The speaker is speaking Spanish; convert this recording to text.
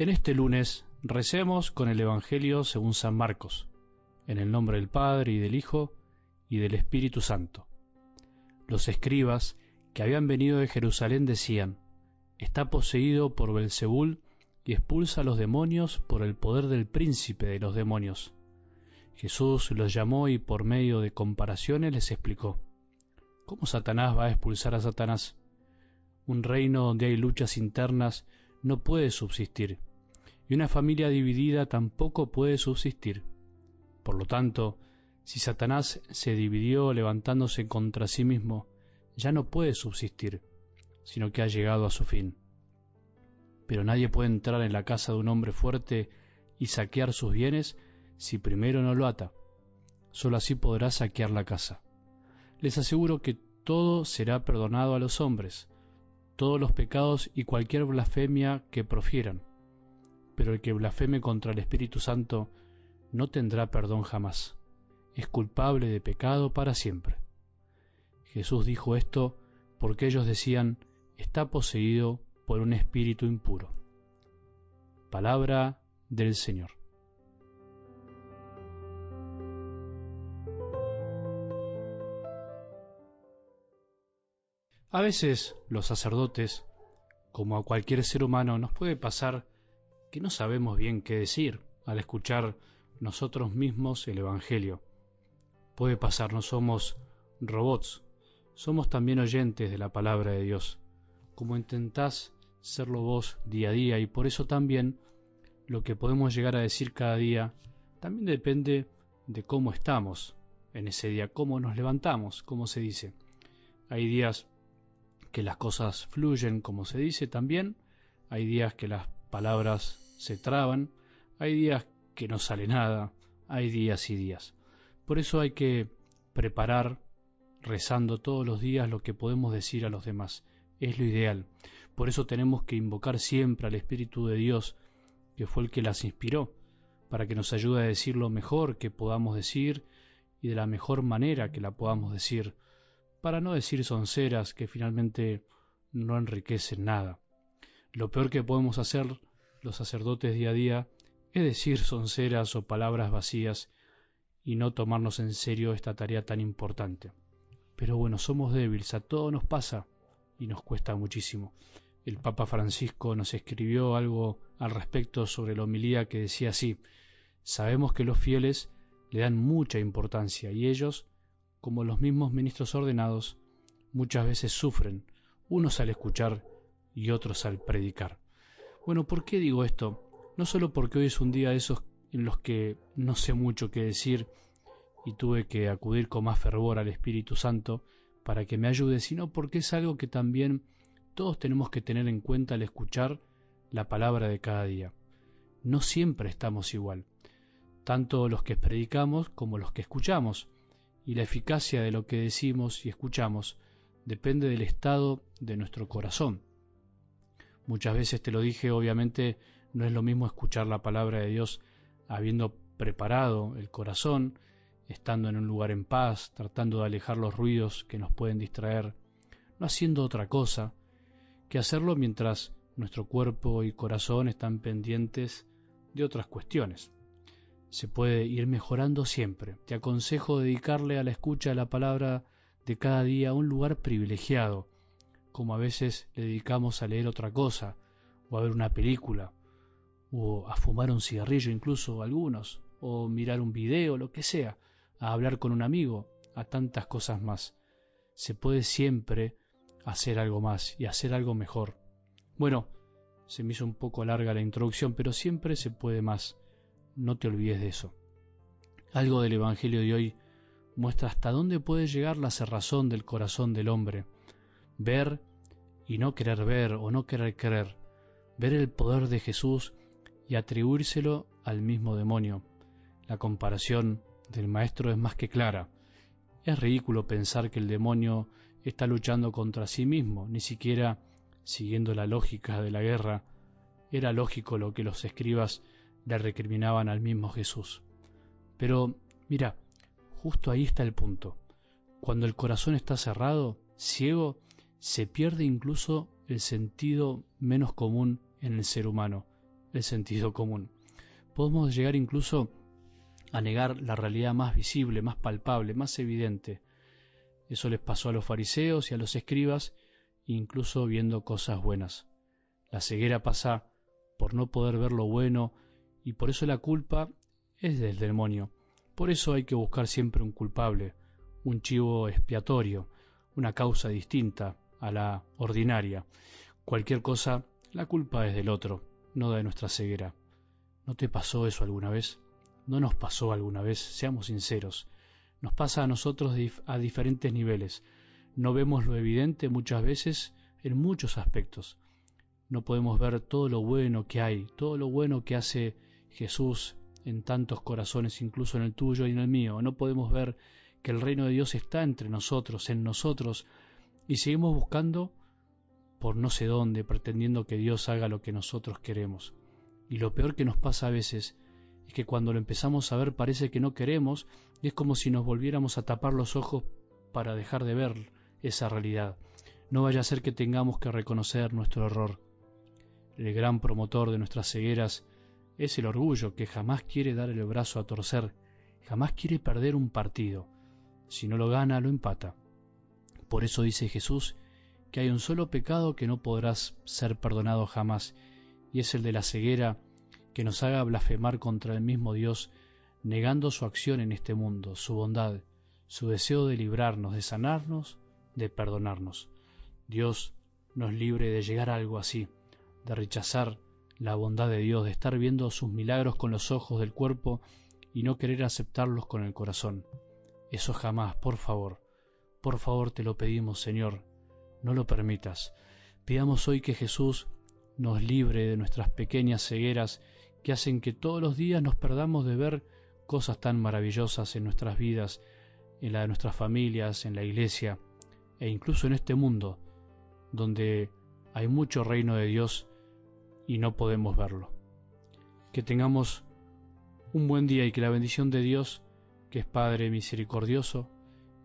En este lunes recemos con el Evangelio según San Marcos, en el nombre del Padre y del Hijo y del Espíritu Santo. Los escribas que habían venido de Jerusalén decían, está poseído por Belzebul y expulsa a los demonios por el poder del príncipe de los demonios. Jesús los llamó y por medio de comparaciones les explicó, ¿cómo Satanás va a expulsar a Satanás? Un reino donde hay luchas internas no puede subsistir y una familia dividida tampoco puede subsistir. Por lo tanto, si Satanás se dividió levantándose contra sí mismo, ya no puede subsistir, sino que ha llegado a su fin. Pero nadie puede entrar en la casa de un hombre fuerte y saquear sus bienes si primero no lo ata. Solo así podrá saquear la casa. Les aseguro que todo será perdonado a los hombres, todos los pecados y cualquier blasfemia que profieran pero el que blasfeme contra el Espíritu Santo no tendrá perdón jamás. Es culpable de pecado para siempre. Jesús dijo esto porque ellos decían, está poseído por un espíritu impuro. Palabra del Señor. A veces los sacerdotes, como a cualquier ser humano, nos puede pasar que no sabemos bien qué decir al escuchar nosotros mismos el Evangelio. Puede pasar, no somos robots, somos también oyentes de la palabra de Dios, como intentás serlo vos día a día y por eso también lo que podemos llegar a decir cada día también depende de cómo estamos en ese día, cómo nos levantamos, como se dice. Hay días que las cosas fluyen, como se dice también, hay días que las palabras se traban, hay días que no sale nada, hay días y días. Por eso hay que preparar rezando todos los días lo que podemos decir a los demás. Es lo ideal. Por eso tenemos que invocar siempre al Espíritu de Dios, que fue el que las inspiró, para que nos ayude a decir lo mejor que podamos decir y de la mejor manera que la podamos decir, para no decir sonceras que finalmente no enriquecen nada. Lo peor que podemos hacer los sacerdotes día a día es decir sonceras o palabras vacías y no tomarnos en serio esta tarea tan importante. Pero bueno, somos débiles, a todo nos pasa y nos cuesta muchísimo. El Papa Francisco nos escribió algo al respecto sobre la homilía que decía así, sabemos que los fieles le dan mucha importancia y ellos, como los mismos ministros ordenados, muchas veces sufren, unos al escuchar y otros al predicar. Bueno, ¿por qué digo esto? No solo porque hoy es un día de esos en los que no sé mucho qué decir y tuve que acudir con más fervor al Espíritu Santo para que me ayude, sino porque es algo que también todos tenemos que tener en cuenta al escuchar la palabra de cada día. No siempre estamos igual, tanto los que predicamos como los que escuchamos, y la eficacia de lo que decimos y escuchamos depende del estado de nuestro corazón. Muchas veces te lo dije, obviamente no es lo mismo escuchar la palabra de Dios habiendo preparado el corazón, estando en un lugar en paz, tratando de alejar los ruidos que nos pueden distraer, no haciendo otra cosa que hacerlo mientras nuestro cuerpo y corazón están pendientes de otras cuestiones. Se puede ir mejorando siempre. Te aconsejo dedicarle a la escucha de la palabra de cada día un lugar privilegiado, como a veces le dedicamos a leer otra cosa, o a ver una película, o a fumar un cigarrillo incluso algunos, o mirar un video, lo que sea, a hablar con un amigo, a tantas cosas más. Se puede siempre hacer algo más y hacer algo mejor. Bueno, se me hizo un poco larga la introducción, pero siempre se puede más. No te olvides de eso. Algo del Evangelio de hoy muestra hasta dónde puede llegar la cerrazón del corazón del hombre ver y no querer ver o no querer creer, ver el poder de Jesús y atribuírselo al mismo demonio. La comparación del maestro es más que clara. Es ridículo pensar que el demonio está luchando contra sí mismo, ni siquiera siguiendo la lógica de la guerra. Era lógico lo que los escribas le recriminaban al mismo Jesús. Pero, mira, justo ahí está el punto. Cuando el corazón está cerrado, ciego, se pierde incluso el sentido menos común en el ser humano, el sentido común. Podemos llegar incluso a negar la realidad más visible, más palpable, más evidente. Eso les pasó a los fariseos y a los escribas, incluso viendo cosas buenas. La ceguera pasa por no poder ver lo bueno y por eso la culpa es del demonio. Por eso hay que buscar siempre un culpable, un chivo expiatorio, una causa distinta a la ordinaria. Cualquier cosa, la culpa es del otro, no de nuestra ceguera. ¿No te pasó eso alguna vez? ¿No nos pasó alguna vez? Seamos sinceros. Nos pasa a nosotros a diferentes niveles. No vemos lo evidente muchas veces en muchos aspectos. No podemos ver todo lo bueno que hay, todo lo bueno que hace Jesús en tantos corazones, incluso en el tuyo y en el mío. No podemos ver que el reino de Dios está entre nosotros, en nosotros, y seguimos buscando por no sé dónde, pretendiendo que Dios haga lo que nosotros queremos. Y lo peor que nos pasa a veces es que cuando lo empezamos a ver parece que no queremos y es como si nos volviéramos a tapar los ojos para dejar de ver esa realidad. No vaya a ser que tengamos que reconocer nuestro error. El gran promotor de nuestras cegueras es el orgullo que jamás quiere dar el brazo a torcer, jamás quiere perder un partido. Si no lo gana, lo empata. Por eso dice Jesús que hay un solo pecado que no podrás ser perdonado jamás, y es el de la ceguera que nos haga blasfemar contra el mismo Dios, negando su acción en este mundo, su bondad, su deseo de librarnos, de sanarnos, de perdonarnos. Dios nos libre de llegar a algo así, de rechazar la bondad de Dios, de estar viendo sus milagros con los ojos del cuerpo y no querer aceptarlos con el corazón. Eso jamás, por favor, por favor te lo pedimos, Señor, no lo permitas. Pidamos hoy que Jesús nos libre de nuestras pequeñas cegueras que hacen que todos los días nos perdamos de ver cosas tan maravillosas en nuestras vidas, en la de nuestras familias, en la iglesia e incluso en este mundo, donde hay mucho reino de Dios y no podemos verlo. Que tengamos un buen día y que la bendición de Dios, que es Padre misericordioso,